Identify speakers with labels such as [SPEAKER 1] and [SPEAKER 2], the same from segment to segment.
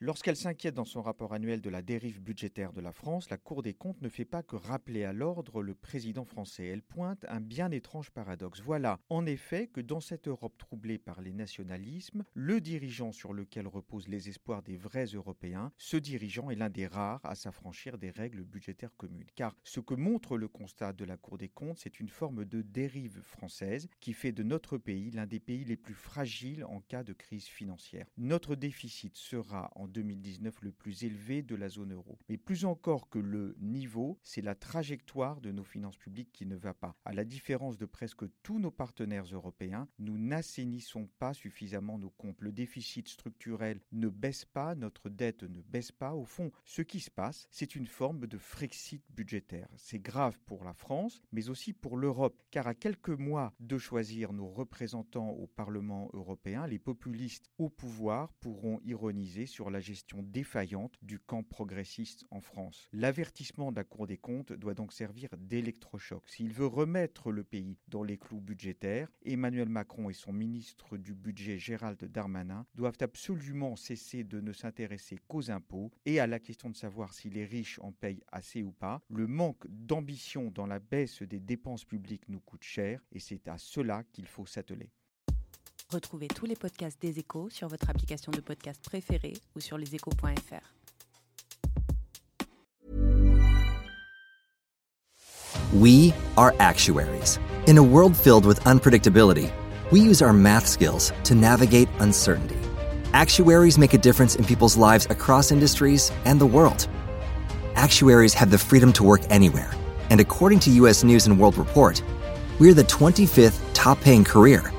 [SPEAKER 1] Lorsqu'elle s'inquiète dans son rapport annuel de la dérive budgétaire de la France, la Cour des comptes ne fait pas que rappeler à l'ordre le président français. Elle pointe un bien étrange paradoxe. Voilà, en effet, que dans cette Europe troublée par les nationalismes, le dirigeant sur lequel reposent les espoirs des vrais Européens, ce dirigeant est l'un des rares à s'affranchir des règles budgétaires communes. Car ce que montre le constat de la Cour des comptes, c'est une forme de dérive française qui fait de notre pays l'un des pays les plus fragiles en cas de crise financière. Notre déficit sera en 2019 le plus élevé de la zone euro. Mais plus encore que le niveau, c'est la trajectoire de nos finances publiques qui ne va pas. À la différence de presque tous nos partenaires européens, nous n'assainissons pas suffisamment nos comptes. Le déficit structurel ne baisse pas, notre dette ne baisse pas. Au fond, ce qui se passe, c'est une forme de Frexit budgétaire. C'est grave pour la France, mais aussi pour l'Europe, car à quelques mois de choisir nos représentants au Parlement européen, les populistes au pouvoir pourront ironiser sur la gestion défaillante du camp progressiste en France. L'avertissement de la Cour des comptes doit donc servir d'électrochoc. S'il veut remettre le pays dans les clous budgétaires, Emmanuel Macron et son ministre du Budget Gérald Darmanin doivent absolument cesser de ne s'intéresser qu'aux impôts et à la question de savoir si les riches en payent assez ou pas. Le manque d'ambition dans la baisse des dépenses publiques nous coûte cher et c'est à cela qu'il faut s'atteler.
[SPEAKER 2] Retrouvez tous les podcasts des échos sur votre application de podcast préférée ou sur leséchos.fr.
[SPEAKER 3] We are actuaries. In a world filled with unpredictability, we use our math skills to navigate uncertainty. Actuaries make a difference in people's lives across industries and the world. Actuaries have the freedom to work anywhere, and according to US News and World Report, we're the 25th top paying career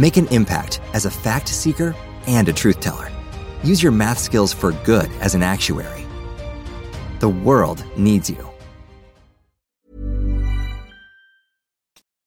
[SPEAKER 3] Make an impact as a fact seeker and a truth teller. Use your math skills for good as an actuary. The world needs you.